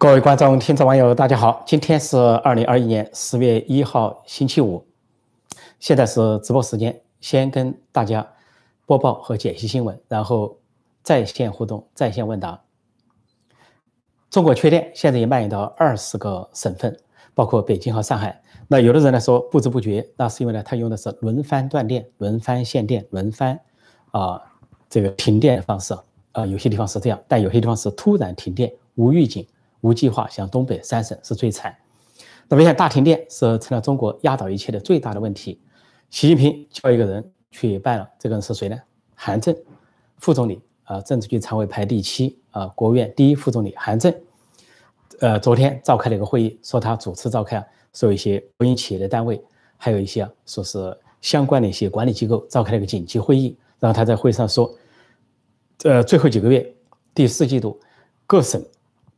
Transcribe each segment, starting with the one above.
各位观众、听众、网友，大家好！今天是二零二一年十月一号，星期五，现在是直播时间。先跟大家播报和解析新闻，然后在线互动、在线问答。中国缺电现在也蔓延到二十个省份，包括北京和上海。那有的人呢说不知不觉，那是因为呢他用的是轮番断电、轮番限电、轮番啊这个停电的方式啊，有些地方是这样，但有些地方是突然停电，无预警。无计划，向东北三省是最惨。那么，像大停电是成了中国压倒一切的最大的问题。习近平叫一个人去办了，这个人是谁呢？韩正，副总理啊，政治局常委排第七啊，国务院第一副总理韩正。呃，昨天召开了一个会议，说他主持召开，说一些国营企业的单位，还有一些说是相关的一些管理机构召开了一个紧急会议，然后他在会上说，呃，最后几个月，第四季度各省。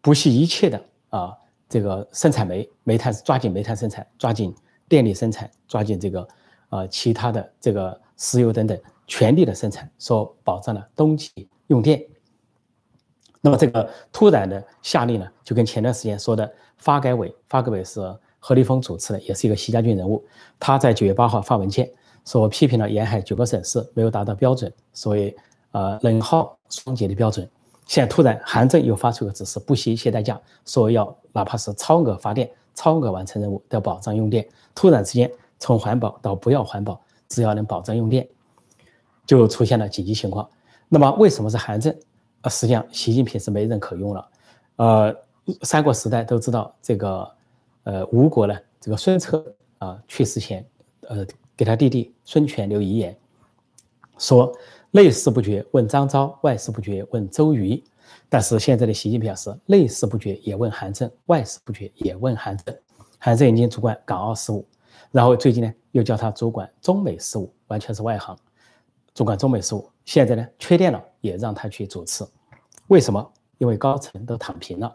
不惜一切的啊，这个生产煤煤炭，抓紧煤炭生产，抓紧电力生产，抓紧这个啊其他的这个石油等等，全力的生产，说保障了冬季用电。那么这个突然的下令呢，就跟前段时间说的发改委，发改委是何立峰主持的，也是一个习家军人物，他在九月八号发文件，说批评了沿海九个省市没有达到标准，所谓呃冷耗双节的标准。现在突然，韩正又发出个指示，不惜一切代价，说要哪怕是超额发电、超额完成任务，都要保障用电。突然之间，从环保到不要环保，只要能保障用电，就出现了紧急情况。那么，为什么是韩正？呃，实际上，习近平是没人可用了。呃，三国时代都知道这个，呃，吴国呢，这个孙策啊去世前，呃，给他弟弟孙权留遗言，说。内事不决问张昭，外事不决问周瑜。但是现在的习近平表示，内事不决也问韩正，外事不决也问韩正。韩正已经主管港澳事务，然后最近呢又叫他主管中美事务，完全是外行，主管中美事务。现在呢缺电了，也让他去主持。为什么？因为高层都躺平了。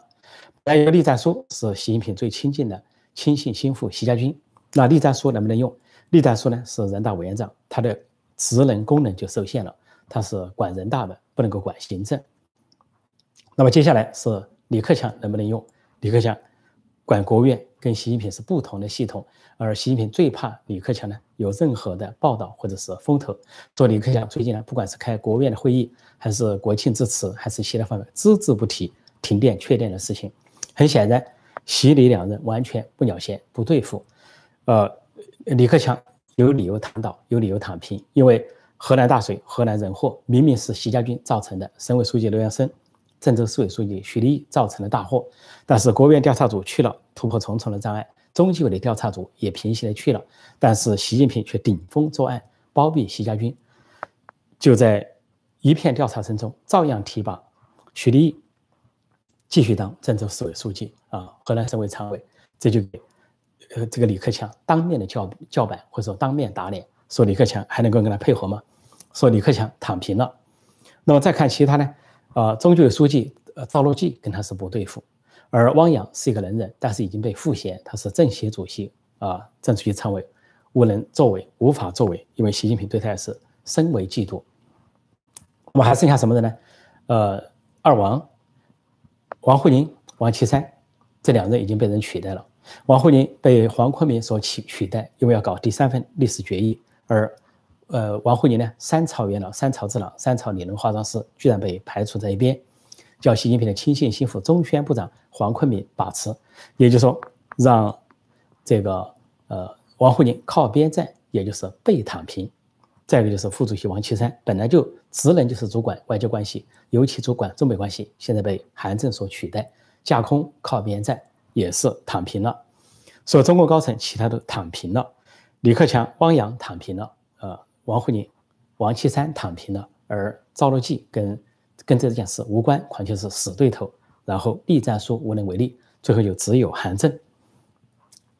还有个栗战书是习近平最亲近的亲信心腹习家军。那栗战书能不能用？栗战书呢是人大委员长，他的职能功能就受限了。他是管人大的，不能够管行政。那么接下来是李克强能不能用？李克强管国务院，跟习近平是不同的系统。而习近平最怕李克强呢有任何的报道或者是风头。说李克强最近呢，不管是开国务院的会议，还是国庆致辞，还是其他方面，只字不提停电、缺电的事情。很显然，习李两人完全不鸟闲，不对付。呃，李克强有理由躺倒，有理由躺平，因为。河南大水，河南人祸，明明是习家军造成的。省委书记刘阳生，郑州市委书记许立毅造成了大祸。但是国务院调查组去了，突破重重的障碍；中纪委的调查组也平息的去了，但是习近平却顶风作案，包庇习家军。就在一片调查声中，照样提拔许立毅继续当郑州市委书记啊，河南省委常委。这就给呃这个李克强当面的叫叫板，或者说当面打脸。说李克强还能够跟他配合吗？说李克强躺平了。那么再看其他呢？啊，中纪委书记呃赵乐际跟他是不对付，而汪洋是一个能人，但是已经被复选，他是政协主席啊，政治局常委，无能作为，无法作为，因为习近平对他也是深为嫉妒。我们还剩下什么人呢？呃，二王，王沪宁、王岐山这两人已经被人取代了。王沪宁被黄坤明所取取代，因为要搞第三份历史决议。而，呃，王沪宁呢？三朝元老，三朝智囊，三朝理论化妆师，居然被排除在一边，叫习近平的亲信心腹中宣部长黄坤明把持，也就是说，让这个呃王沪宁靠边站，也就是被躺平。再一个就是副主席王岐山，本来就职能就是主管外交关系，尤其主管中美关系，现在被韩正所取代，架空靠边站，也是躺平了。所以中国高层其他都躺平了。李克强、汪洋躺平了，呃，王沪宁、王岐山躺平了，而赵乐际跟跟这件事无关，况且是死对头。然后栗战书无能为力，最后就只有韩正。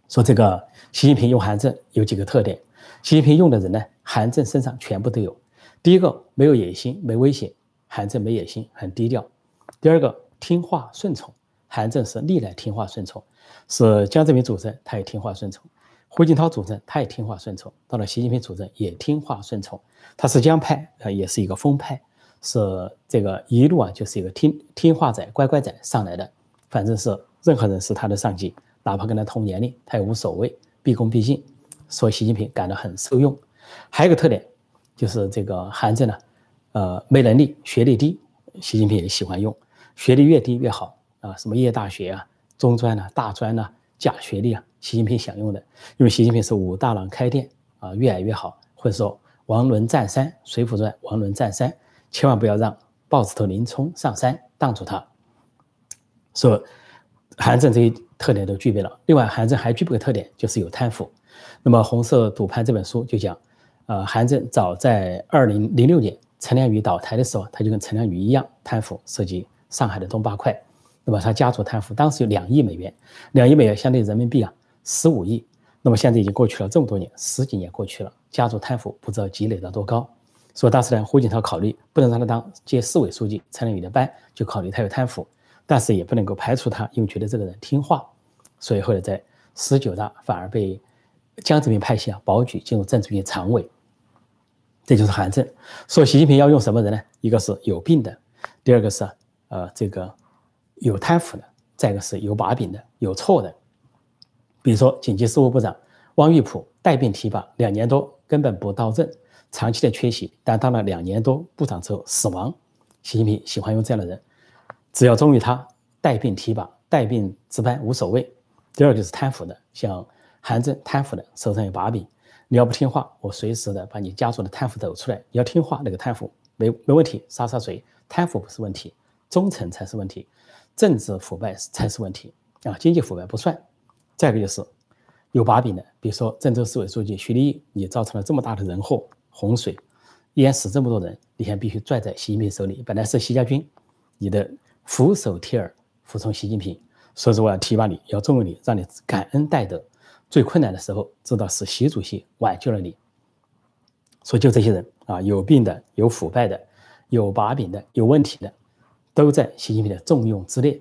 说这个习近平用韩正有几个特点，习近平用的人呢，韩正身上全部都有。第一个没有野心，没威胁，韩正没野心，很低调。第二个听话顺从，韩正是历来听话顺从，是江泽民主政他也听话顺从。胡锦涛主政，他也听话顺从；到了习近平主政，也听话顺从。他是江派，呃，也是一个风派，是这个一路啊，就是一个听听话仔、乖乖仔上来的。反正是任何人是他的上级，哪怕跟他同年龄，他也无所谓，毕恭毕敬，所以习近平感到很受用。还有个特点就是这个韩正呢，呃，没能力，学历低，习近平也喜欢用，学历越低越好啊，什么夜大学啊、中专呐、大专呐、假学历啊，习近平想用的，因为习近平是武大郎开店啊，越来越好，或者说王伦占山，《水浒传》王伦占山，千万不要让豹子头林冲上山挡住他。说韩正这些特点都具备了，另外韩正还具备个特点，就是有贪腐。那么《红色赌盘》这本书就讲，呃，韩正早在二零零六年陈良宇倒台的时候，他就跟陈良宇一样贪腐，涉及上海的东八块。那么他家族贪腐，当时有两亿美元，两亿美元相当于人民币啊十五亿。那么现在已经过去了这么多年，十几年过去了，家族贪腐不知道积累到多高。所以当时呢，胡锦涛考虑不能让他当接市委书记陈良宇的班，就考虑他有贪腐。但是也不能够排除他，因为觉得这个人听话，所以后来在十九大反而被江泽民派系啊保举进入政治局常委。这就是韩正。说习近平要用什么人呢？一个是有病的，第二个是呃这个有贪腐的，再一个是有把柄的、有错的。比如说紧急事务部长汪玉璞带病提拔两年多根本不到任，长期的缺席，但当了两年多部长之后死亡。习近平喜欢用这样的人。只要忠于他，带病提拔、带病值班无所谓。第二就是贪腐的，像韩正贪腐的，手上有把柄。你要不听话，我随时的把你家族的贪腐抖出来。你要听话，那个贪腐没没问题，杀杀谁？贪腐不是问题，忠诚才是问题，政治腐败才是问题啊！经济腐败不算。再一个就是有把柄的，比如说郑州市委书记徐立毅，你造成了这么大的人祸，洪水淹死这么多人，你现在必须拽在习近平手里。本来是习家军，你的。俯首帖耳，服从习近平，所以说我要提拔你，要重用你，让你感恩戴德。最困难的时候，知道是习主席挽救了你。所以就这些人啊，有病的、有腐败的、有把柄的、有问题的，都在习近平的重用之列。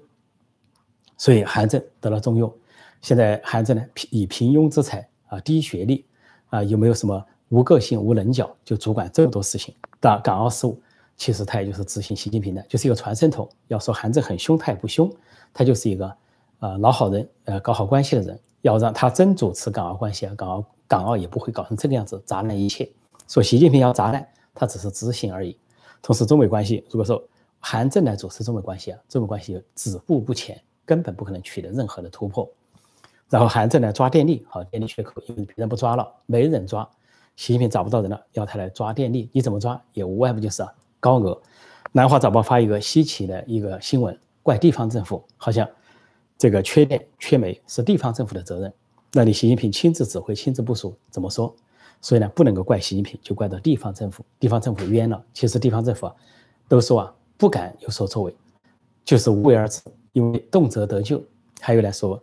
所以韩正得了重用。现在韩正呢，以平庸之才啊，低学历啊，有没有什么无个性、无棱角，就主管这么多事情的港澳事务？其实他也就是执行习近平的，就是一个传声筒。要说韩正很凶，他也不凶，他就是一个呃老好人，呃搞好关系的人。要让他真主持港澳关系啊，港澳港澳也不会搞成这个样子，砸烂一切。说习近平要砸烂，他只是执行而已。同时，中美关系如果说韩正来主持中美关系啊，中美关系止步不前，根本不可能取得任何的突破。然后韩正来抓电力，好电力缺口，因为别人不抓了，没人抓，习近平找不到人了，要他来抓电力，你怎么抓？也无外乎就是啊。高额，南华早报发一个稀奇的一个新闻，怪地方政府，好像这个缺电缺煤是地方政府的责任。那你习近平亲自指挥、亲自部署，怎么说？所以呢，不能够怪习近平，就怪到地方政府。地方政府冤了。其实地方政府啊，都说啊，不敢有所作为，就是无为而治，因为动辄得咎。还有来说，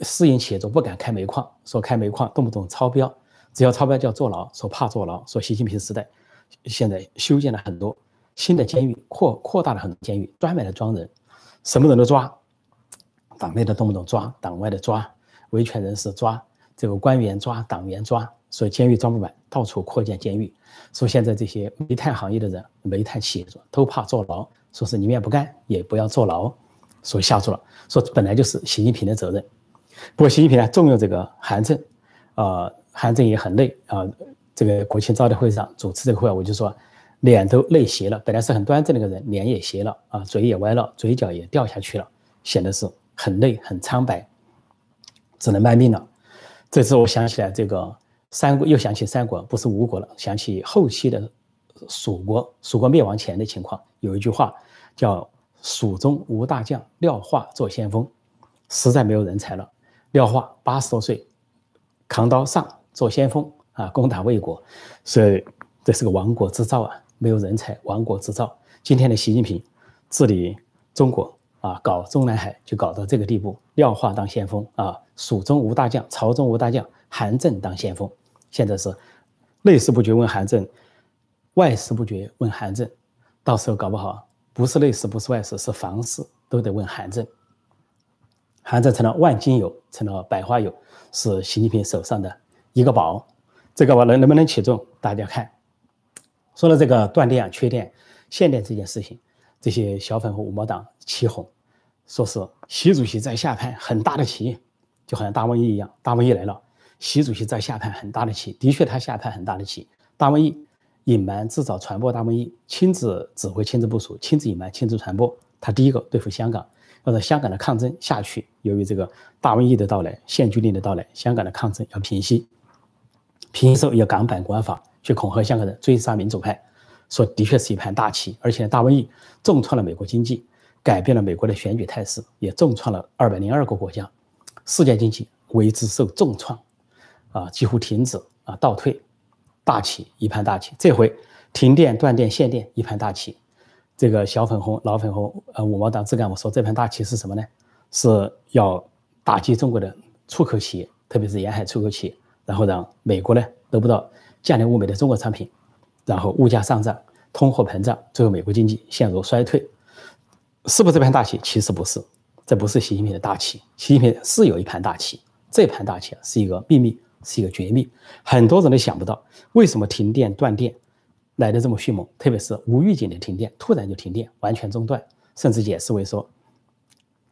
私营企业主不敢开煤矿，说开煤矿动不动超标，只要超标就要坐牢，说怕坐牢。说习近平时代，现在修建了很多。新的监狱扩扩大了很多监狱，专门的装人，什么人都抓，党内的动不动抓，党外的抓，维权人士抓，这个官员抓，党员抓，所以监狱装不满，到处扩建监狱。说现在这些煤炭行业的人，煤炭企业主都怕坐牢，说是宁愿不干也不要坐牢，所以下注了。说本来就是习近平的责任，不过习近平呢重用这个韩正，啊，韩正也很累啊。这个国庆招待会上主持这个会，我就说。脸都累斜了，本来是很端正的一个人，脸也斜了啊，嘴也歪了，嘴角也掉下去了，显得是很累很苍白，只能卖命了。这次我想起来这个三国，又想起三国，不是吴国了，想起后期的蜀国，蜀国灭亡前的情况，有一句话叫“蜀中无大将，廖化做先锋”，实在没有人才了。廖化八十多岁，扛刀上做先锋啊，攻打魏国，所以这是个亡国之兆啊。没有人才，亡国之兆。今天的习近平治理中国啊，搞中南海就搞到这个地步。廖化当先锋啊，蜀中无大将，朝中无大将，韩正当先锋。现在是内事不决问韩正，外事不决问韩正。到时候搞不好不是内事，不是外事，是房事都得问韩正。韩正成了万金油，成了百花油，是习近平手上的一个宝。这个宝能能不能起重，大家看。说了这个断电、缺电、限电这件事情，这些小粉红五毛党起哄，说是习主席在下盘很大的棋，就好像大瘟疫一样，大瘟疫来了，习主席在下盘很大的棋，的确他下盘很大的棋，大瘟疫隐瞒制造传播大瘟疫，亲自指挥、亲自部署、亲自隐瞒、亲自传播，他第一个对付香港，要让香港的抗争下去。由于这个大瘟疫的到来、限聚令的到来，香港的抗争要平息，平息之后要港版国安法去恐吓香港人，追杀民主派，说的确是一盘大棋，而且大瘟疫重创了美国经济。改变了美国的选举态势，也重创了二百零二个国家，世界经济为之受重创，啊，几乎停止啊，倒退，大棋一盘大棋。这回停电、断电、限电一盘大棋。这个小粉红、老粉红，呃，五毛党自干我说这盘大棋是什么呢？是要打击中国的出口企业，特别是沿海出口企业，然后让美国呢得不到价廉物美的中国产品，然后物价上涨、通货膨胀，最后美国经济陷入衰退。是不是这盘大棋？其实不是，这不是习近平的大棋。习近平是有一盘大棋，这盘大棋是一个秘密，是一个绝密，很多人都想不到，为什么停电断电来的这么迅猛？特别是无预警的停电，突然就停电，完全中断，甚至解释为说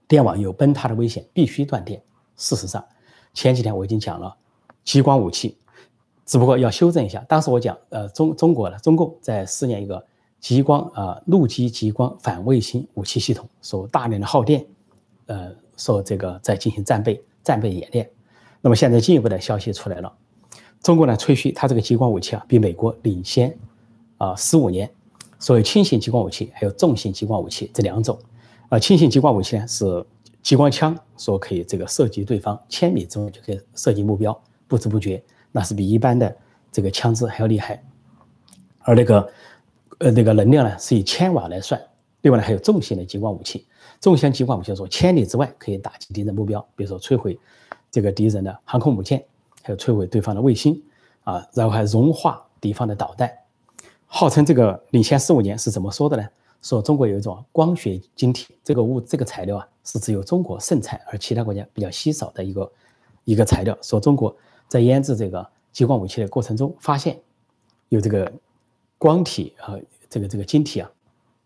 电网有崩塌的危险，必须断电。事实上，前几天我已经讲了，激光武器，只不过要修正一下。当时我讲，呃，中中国的中共在试验一个。激光啊，陆基激光反卫星武器系统所大量的耗电，呃，说这个在进行战备战备演练。那么现在进一步的消息出来了，中国呢吹嘘它这个激光武器啊比美国领先啊十五年。所谓轻型激光武器还有重型激光武器这两种，啊，轻型激光武器呢是激光枪，说可以这个射击对方千米之外就可以射击目标，不知不觉那是比一般的这个枪支还要厉害，而那个。呃，那个能量呢是以千瓦来算。另外呢，还有重型的激光武器，重型激光武器说千里之外可以打击敌人目标，比如说摧毁这个敌人的航空母舰，还有摧毁对方的卫星啊，然后还融化敌方的导弹。号称这个领先四五年是怎么说的呢？说中国有一种光学晶体，这个物这个材料啊是只有中国盛产，而其他国家比较稀少的一个一个材料。说中国在研制这个激光武器的过程中发现有这个。光体和，这个这个晶体啊，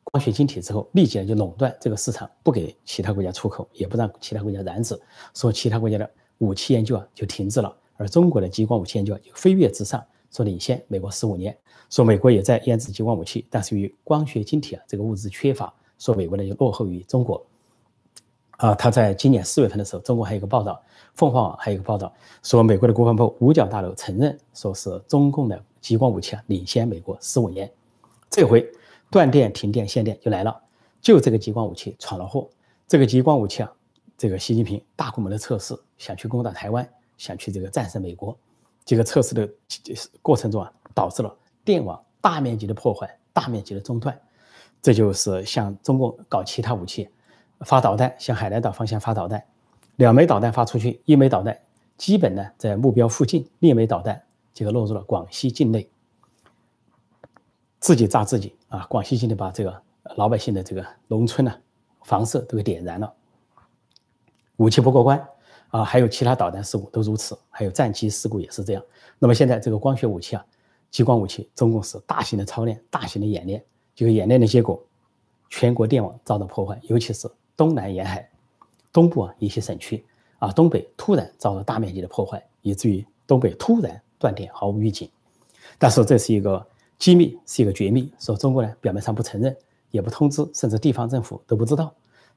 光学晶体之后，立即就垄断这个市场，不给其他国家出口，也不让其他国家染指，说其他国家的武器研究啊就停滞了，而中国的激光武器研究就飞跃直上，说领先美国十五年，说美国也在研制激光武器，但是由于光学晶体啊这个物质缺乏，说美国呢就落后于中国。啊，他在今年四月份的时候，中国还有一个报道，凤凰网还有一个报道说，美国的国防部五角大楼承认，说是中共的。激光武器啊，领先美国十五年。这回断电、停电、限电就来了，就这个激光武器闯了祸。这个激光武器啊，这个习近平大规模的测试，想去攻打台湾，想去这个战胜美国。这个测试的过程中啊，导致了电网大面积的破坏、大面积的中断。这就是向中共搞其他武器，发导弹，向海南岛方向发导弹，两枚导弹发出去，一枚导弹基本呢在目标附近，另一枚导弹。这个落入了广西境内，自己炸自己啊！广西境内把这个老百姓的这个农村呢，房舍都给点燃了，武器不过关啊！还有其他导弹事故都如此，还有战机事故也是这样。那么现在这个光学武器啊，激光武器，中共是大型的操练、大型的演练。这个演练的结果，全国电网遭到破坏，尤其是东南沿海、东部啊一些省区啊，东北突然遭到大面积的破坏，以至于东北突然。断电毫无预警，但是这是一个机密，是一个绝密。说中国呢，表面上不承认，也不通知，甚至地方政府都不知道，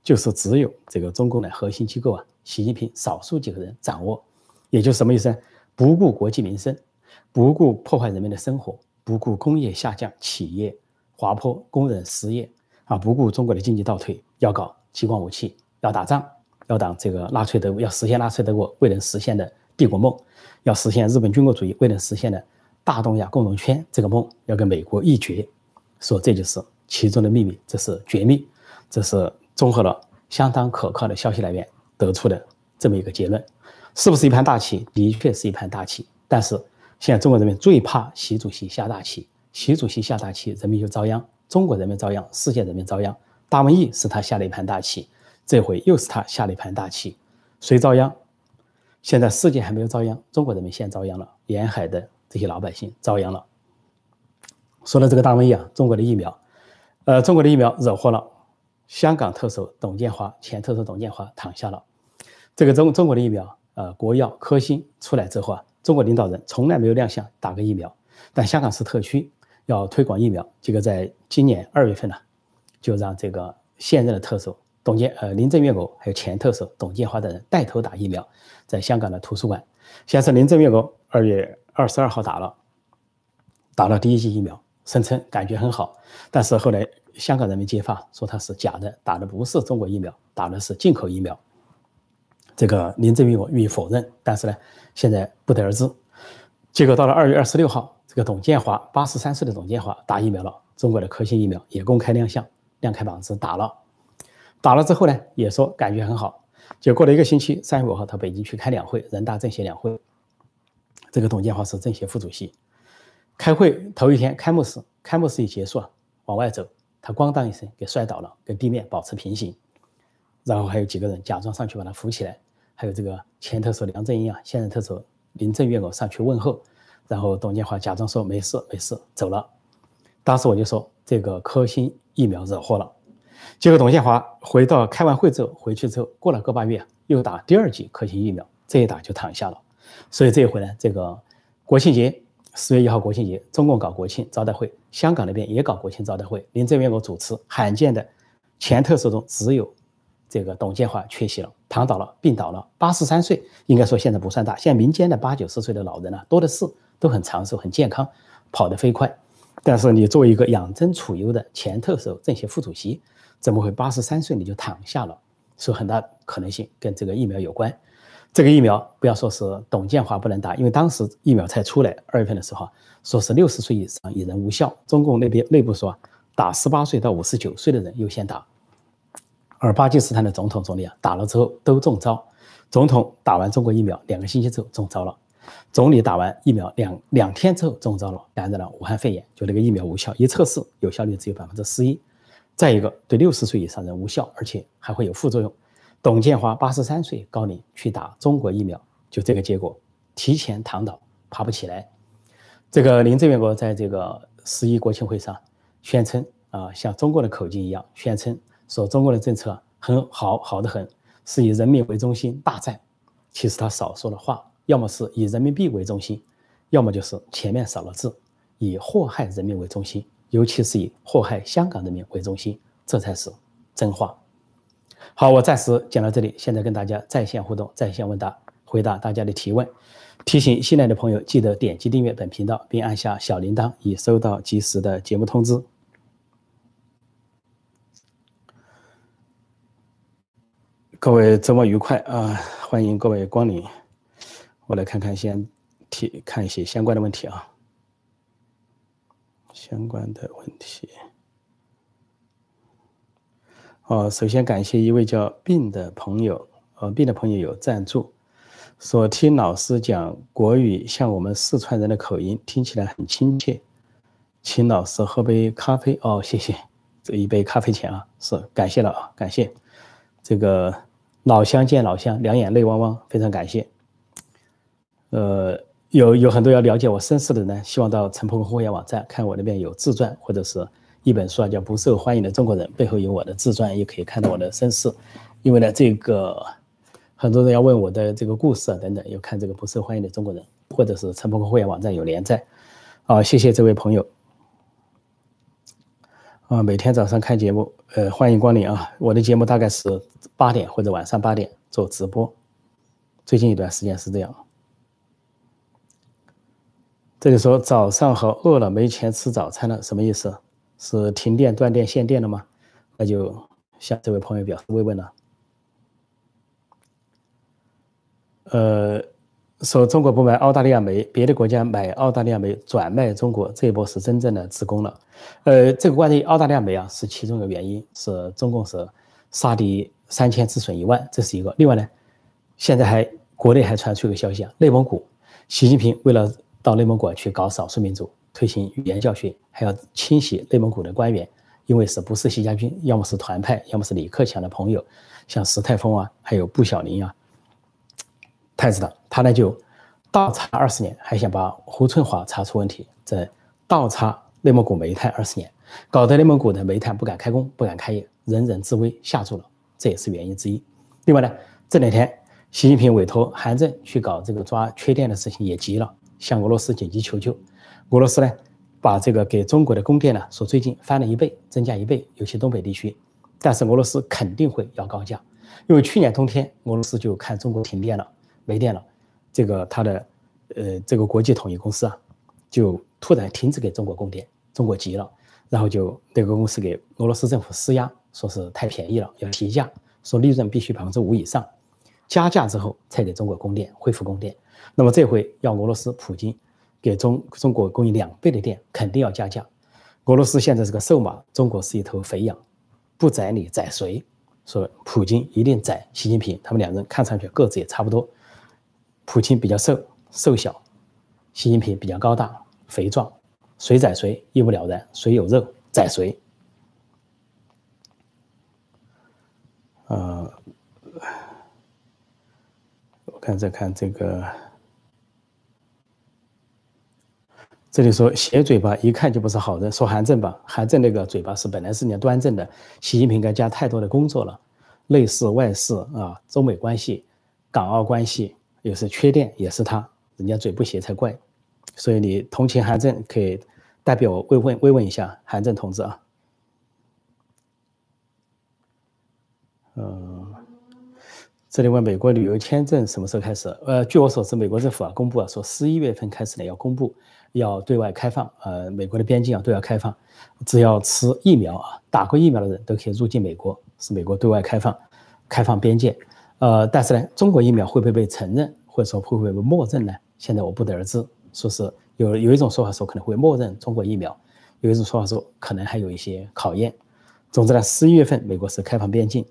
就是只有这个中共的核心机构啊，习近平少数几个人掌握。也就是什么意思？不顾国计民生，不顾破坏人民的生活，不顾工业下降、企业滑坡、工人失业啊，不顾中国的经济倒退，要搞激光武器，要打仗，要当这个纳粹德国，要实现纳粹德国未能实现的帝国梦。要实现日本军国主义未能实现的大东亚共荣圈这个梦，要跟美国一决，说这就是其中的秘密，这是绝密，这是综合了相当可靠的消息来源得出的这么一个结论，是不是一盘大棋？的确是一盘大棋。但是现在中国人民最怕习主席下大棋，习主席下大棋，人民就遭殃，中国人民遭殃，世界人民遭殃。大瘟疫是他下了一盘大棋，这回又是他下了一盘大棋，谁遭殃？现在世界还没有遭殃，中国人民先遭殃了，沿海的这些老百姓遭殃了。说到这个大瘟疫啊，中国的疫苗，呃，中国的疫苗惹祸了，香港特首董建华，前特首董建华躺下了。这个中中国的疫苗，呃，国药科兴出来之后啊，中国领导人从来没有亮相打个疫苗，但香港是特区，要推广疫苗，这个在今年二月份呢，就让这个现任的特首董建呃林郑月娥还有前特首董建华等人带头打疫苗，在香港的图书馆，先是林郑月娥二月二十二号打了，打了第一剂疫苗，声称感觉很好，但是后来香港人民揭发说他是假的，打的不是中国疫苗，打的是进口疫苗。这个林郑月娥予以否认，但是呢，现在不得而知。结果到了二月二十六号，这个董建华八十三岁的董建华打疫苗了，中国的科兴疫苗也公开亮相，亮开膀子打了。打了之后呢，也说感觉很好。就过了一个星期，三月五号到北京去开两会，人大政协两会。这个董建华是政协副主席，开会头一天开幕式，开幕式一结束啊，往外走，他咣当一声给摔倒了，跟地面保持平行。然后还有几个人假装上去把他扶起来，还有这个前特首梁振英啊，现任特首林郑月娥上去问候，然后董建华假装说没事没事走了。当时我就说这个科兴疫苗惹祸了。结果董建华回到开完会之后回去之后，过了个把月又打第二剂科兴疫苗，这一打就躺下了。所以这一回呢，这个国庆节十月一号国庆节，中共搞国庆招待会，香港那边也搞国庆招待会，林郑月娥主持，罕见的前特首中只有。这个董建华缺席了，躺倒了，病倒了，八十三岁，应该说现在不算大。现在民间的八九十岁的老人呢，多的是，都很长寿，很健康，跑得飞快。但是你作为一个养尊处优的前特首、政协副主席，怎么会八十三岁你就躺下了？是很大可能性跟这个疫苗有关。这个疫苗不要说是董建华不能打，因为当时疫苗才出来，二月份的时候说是六十岁以上已人无效。中共那边内部说，打十八岁到五十九岁的人优先打。而巴基斯坦的总统、总理啊，打了之后都中招。总统打完中国疫苗两个星期之后中招了，总理打完疫苗两两天之后中招了，感染了武汉肺炎，就那个疫苗无效，一测试有效率只有百分之十一。再一个，对六十岁以上人无效，而且还会有副作用。董建华八十三岁高龄去打中国疫苗，就这个结果，提前躺倒，爬不起来。这个林郑月娥在这个十一国庆会上宣称啊，像中国的口径一样宣称。说中国的政策很好，好的很，是以人民为中心，大赞。其实他少说了话，要么是以人民币为中心，要么就是前面少了字，以祸害人民为中心，尤其是以祸害香港人民为中心，这才是真话。好，我暂时讲到这里，现在跟大家在线互动，在线问答，回答大家的提问。提醒新来的朋友，记得点击订阅本频道，并按下小铃铛，以收到及时的节目通知。各位周末愉快啊！欢迎各位光临。我来看看，先提看一些相关的问题啊。相关的问题。哦，首先感谢一位叫病的朋友，呃，病的朋友有赞助，说听老师讲国语，像我们四川人的口音，听起来很亲切，请老师喝杯咖啡哦，谢谢，这一杯咖啡钱啊，是感谢了啊，感谢这个。老乡见老乡，两眼泪汪汪，非常感谢。呃，有有很多要了解我身世的人呢，希望到陈鹏会员网站看我那边有自传或者是一本书啊，叫《不受欢迎的中国人》，背后有我的自传，也可以看到我的身世。因为呢，这个很多人要问我的这个故事啊等等，要看这个《不受欢迎的中国人》，或者是陈鹏会员网站有连载。啊，谢谢这位朋友。啊，每天早上看节目，呃，欢迎光临啊！我的节目大概是八点或者晚上八点做直播，最近一段时间是这样。这里说早上好，饿了没钱吃早餐了，什么意思？是停电、断电、限电了吗？那就向这位朋友表示慰问了。呃。说中国不买澳大利亚煤，别的国家买澳大利亚煤转卖中国，这一波是真正的自攻了。呃，这个关于澳大利亚煤啊，是其中一个原因，是中共是杀敌三千自损一万，这是一个。另外呢，现在还国内还传出一个消息啊，内蒙古，习近平为了到内蒙古去搞少数民族，推行语言教学，还要清洗内蒙古的官员，因为是不是习家军，要么是团派，要么是李克强的朋友，像石泰峰啊，还有布小林啊。太子党，他呢就倒查二十年，还想把胡春华查出问题，再倒查内蒙古煤炭二十年，搞得内蒙古的煤炭不敢开工，不敢开业，人人自危，吓住了，这也是原因之一。另外呢，这两天习近平委托韩正去搞这个抓缺电的事情也急了，向俄罗斯紧急求救。俄罗斯呢，把这个给中国的供电呢，说最近翻了一倍，增加一倍，尤其东北地区。但是俄罗斯肯定会要高价，因为去年冬天俄罗斯就看中国停电了，没电了，这个他的呃这个国际统一公司啊，就突然停止给中国供电，中国急了，然后就那个公司给俄罗斯政府施压，说是太便宜了，要提价，说利润必须百分之五以上，加价之后才给中国供电，恢复供电。那么这回要俄罗斯普京给中中国供应两倍的电，肯定要加价。俄罗斯现在是个瘦马，中国是一头肥羊。不宰你宰谁？说普京一定宰习近平，他们两人看上去个子也差不多。普京比较瘦瘦小，习近平比较高大肥壮，谁宰谁一目了然，谁有肉宰谁。呃，我看再看这个。这里说斜嘴巴一看就不是好人，说韩正吧，韩正那个嘴巴是本来是你端正的，习近平该加太多的工作了，内事外事啊，中美关系、港澳关系，有时缺电也是他，人家嘴不斜才怪，所以你同情韩正，可以代表我慰问慰问一下韩正同志啊，嗯。这里问美国旅游签证什么时候开始？呃，据我所知，美国政府啊公布啊说十一月份开始呢要公布，要对外开放。呃，美国的边境啊对外开放，只要吃疫苗啊打过疫苗的人都可以入境美国，是美国对外开放，开放边界。呃，但是呢，中国疫苗会不会被承认，或者说会不会被默认呢？现在我不得而知。说是有有一种说法说可能会默认中国疫苗，有一种说法说可能还有一些考验。总之呢，十一月份美国是开放边境。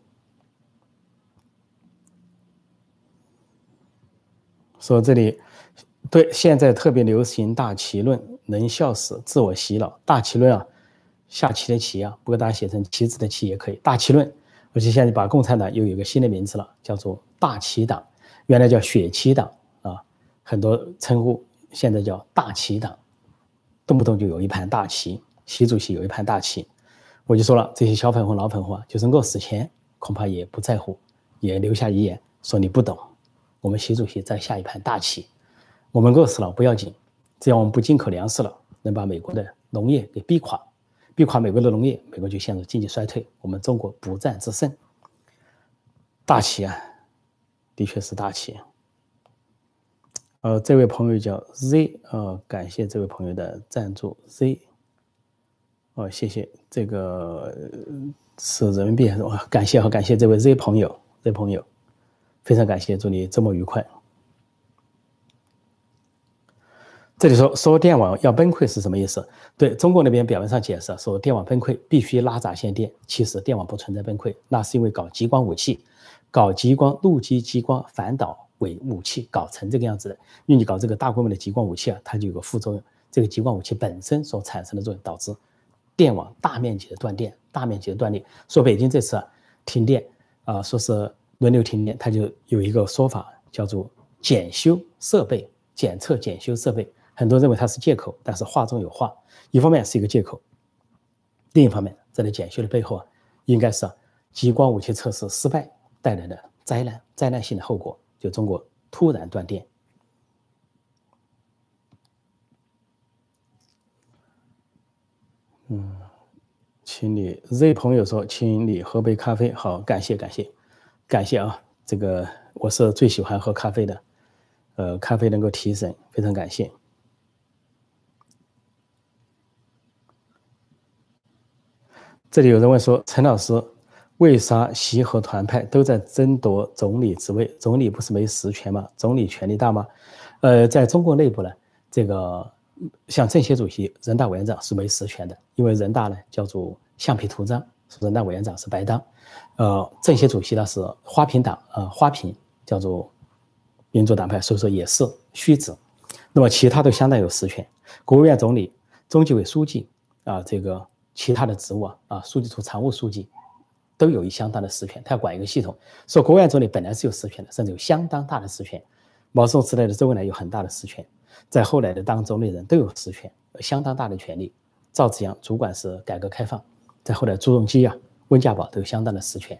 说这里，对，现在特别流行大棋论，能笑死，自我洗脑。大棋论啊，下棋的棋啊，不过大家写成棋子的棋也可以。大棋论，而且现在把共产党又有个新的名字了，叫做大棋党，原来叫血棋党啊，很多称呼，现在叫大棋党，动不动就有一盘大棋，习主席有一盘大棋，我就说了，这些小粉红、老粉红啊，就算饿死前，恐怕也不在乎，也留下遗言说你不懂。我们习主席在下一盘大棋，我们饿死了不要紧，只要我们不进口粮食了，能把美国的农业给逼垮，逼垮美国的农业，美国就陷入经济衰退，我们中国不战自胜。大棋啊，的确是大棋。呃，这位朋友叫 Z，呃，感谢这位朋友的赞助 Z，哦，谢谢，这个是人民币？感谢和感谢这位 Z 朋友，Z 朋友。非常感谢，祝你周末愉快。这里说说电网要崩溃是什么意思？对中国那边表面上解释说电网崩溃必须拉闸限电，其实电网不存在崩溃，那是因为搞激光武器，搞激光陆基激光反导伪武器搞成这个样子的。因为你搞这个大规模的激光武器啊，它就有个副作用，这个激光武器本身所产生的作用导致电网大面积的断电，大面积的断裂。说北京这次停电啊，说是。轮流停电，它就有一个说法，叫做检修设备、检测检修设备。很多认为它是借口，但是话中有话。一方面是一个借口，另一方面，在这检修的背后啊，应该是激光武器测试失败带来的灾难、灾难性的后果，就中国突然断电。嗯，请你 Z 朋友说，请你喝杯咖啡。好，感谢感谢。感谢啊，这个我是最喜欢喝咖啡的，呃，咖啡能够提神，非常感谢。这里有人问说，陈老师，为啥习和团派都在争夺总理职位？总理不是没实权吗？总理权力大吗？呃，在中国内部呢，这个像政协主席、人大委员长是没实权的，因为人大呢叫做橡皮图章，人大委员长是白当。呃，政协主席呢是花瓶党，呃，花瓶叫做民主党派，所以说也是虚职。那么其他都相当有实权，国务院总理、中纪委书记啊，这个其他的职务啊，啊，书记处常务书记都有一相当的实权，他要管一个系统。说国务院总理本来是有实权的，甚至有相当大的实权。毛泽东时代的周恩来有很大的实权，在后来的当总理人都有实权，相当大的权力。赵紫阳主管是改革开放，在后来朱镕基啊。温家宝都有相当的实权。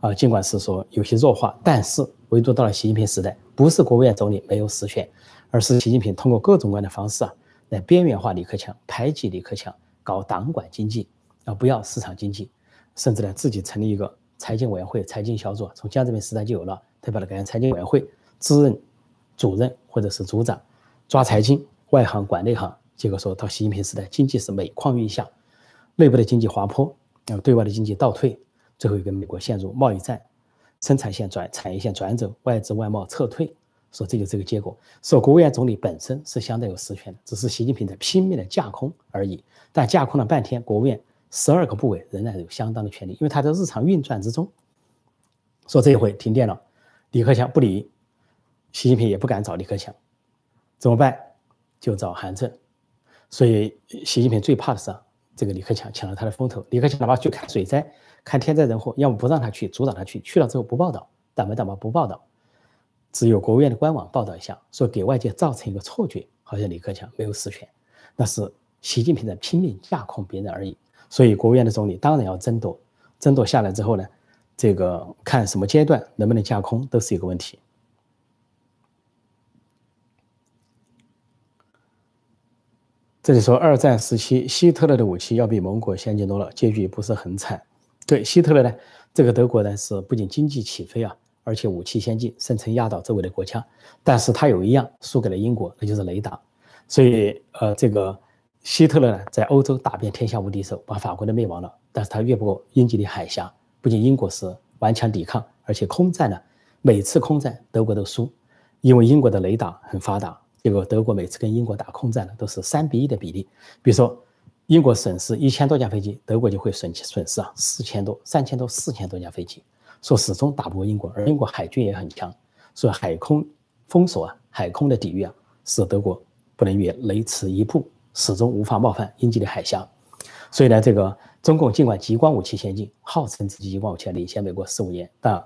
啊，尽管是说有些弱化，但是唯独到了习近平时代，不是国务院总理没有实权，而是习近平通过各种各样的方式啊，来边缘化李克强，排挤李克强，搞党管经济啊，不要市场经济，甚至呢自己成立一个财经委员会、财经小组，从江泽民时代就有了，他把它改成财经委员会，自任主任或者是组长，抓财经，外行管内行。结果说到习近平时代，经济是每况愈下，内部的经济滑坡，然后对外的经济倒退。最后一个，美国陷入贸易战，生产线转产业线转走，外资外贸撤退，说这就这个结果。说国务院总理本身是相当有实权的，只是习近平在拼命的架空而已。但架空了半天，国务院十二个部委仍然有相当的权利，因为他在日常运转之中。说这一回停电了，李克强不理，习近平也不敢找李克强，怎么办？就找韩正。所以习近平最怕的是这个李克强抢了他的风头。李克强哪怕去看水灾。看天灾人祸，要么不让他去，阻挡他去，去了之后不报道，倒霉倒霉不报道，只有国务院的官网报道一下，说给外界造成一个错觉，好像李克强没有实权，那是习近平在拼命架空别人而已。所以国务院的总理当然要争夺，争夺下来之后呢，这个看什么阶段能不能架空都是一个问题。这里说二战时期希特勒的武器要比盟国先进多了，结局不是很惨。对希特勒呢，这个德国呢是不仅经济起飞啊，而且武器先进，声称压倒周围的国家。但是他有一样输给了英国，那就是雷达。所以呃，这个希特勒呢在欧洲打遍天下无敌手，把法国都灭亡了。但是他越不过英吉利海峡，不仅英国是顽强抵抗，而且空战呢，每次空战德国都输，因为英国的雷达很发达。结果德国每次跟英国打空战呢，都是三比一的比例。比如说。英国损失一千多架飞机，德国就会损损失啊四千多、三千多、四千多架飞机，说始终打不过英国，而英国海军也很强，所以海空封锁啊，海空的抵御啊，使德国不能越雷池一步，始终无法冒犯英吉利海峡。所以呢，这个中共尽管激光武器先进，号称自己激光武器领先美国四五年，但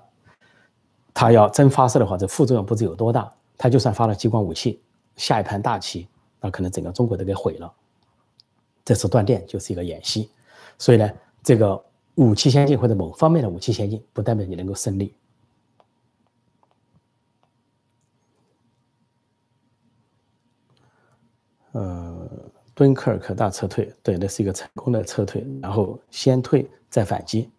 他要真发射的话，这副作用不知有多大。他就算发了激光武器，下一盘大棋，那可能整个中国都给毁了。这次断电就是一个演习，所以呢，这个武器先进或者某方面的武器先进，不代表你能够胜利。呃，敦刻尔克大撤退，对，那是一个成功的撤退，然后先退再反击。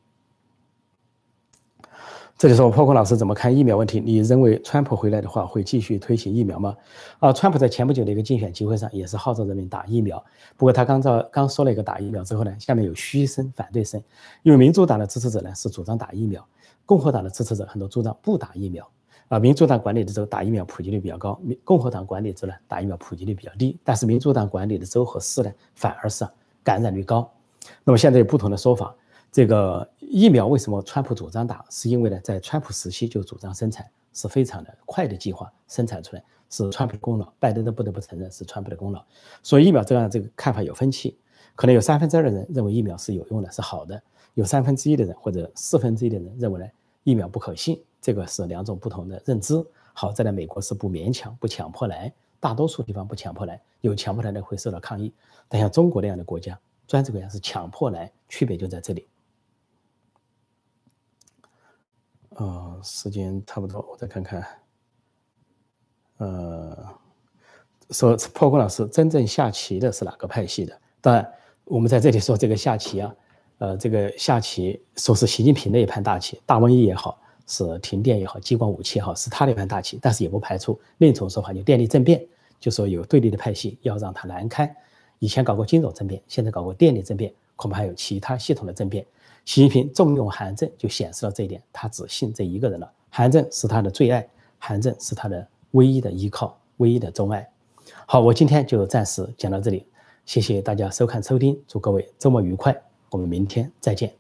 这里说，破空老师怎么看疫苗问题？你认为川普回来的话会继续推行疫苗吗？啊，川普在前不久的一个竞选集会上也是号召人民打疫苗。不过他刚在刚说了一个打疫苗之后呢，下面有嘘声、反对声。因为民主党的支持者呢是主张打疫苗，共和党的支持者很多主张不打疫苗。啊，民主党管理的州打疫苗普及率比较高，共和党管理州呢打疫苗普及率比较低。但是民主党管理的州和市呢反而是感染率高。那么现在有不同的说法。这个疫苗为什么川普主张打？是因为呢，在川普时期就主张生产，是非常的快的计划生产出来，是川普的功劳。拜登都不得不承认是川普的功劳。所以疫苗这样这个看法有分歧，可能有三分之二的人认为疫苗是有用的，是好的；有三分之一的人或者四分之一的人认为呢疫苗不可信。这个是两种不同的认知。好在呢，美国是不勉强、不强迫来，大多数地方不强迫来，有强迫来的会受到抗议。但像中国那样的国家，专制国家是强迫来，区别就在这里。呃，时间差不多，我再看看。呃，说破空老师，真正下棋的是哪个派系的？当然，我们在这里说这个下棋啊，呃，这个下棋说是习近平那一盘大棋，大瘟疫也好，是停电也好，激光武器也好，是他那盘大棋。但是也不排除另一种说法，就电力政变，就说有对立的派系要让他难堪。以前搞过金融政变，现在搞过电力政变，恐怕还有其他系统的政变。习近平重用韩正，就显示了这一点，他只信这一个人了。韩正是他的最爱，韩正是他的唯一的依靠，唯一的钟爱。好，我今天就暂时讲到这里，谢谢大家收看收听，祝各位周末愉快，我们明天再见。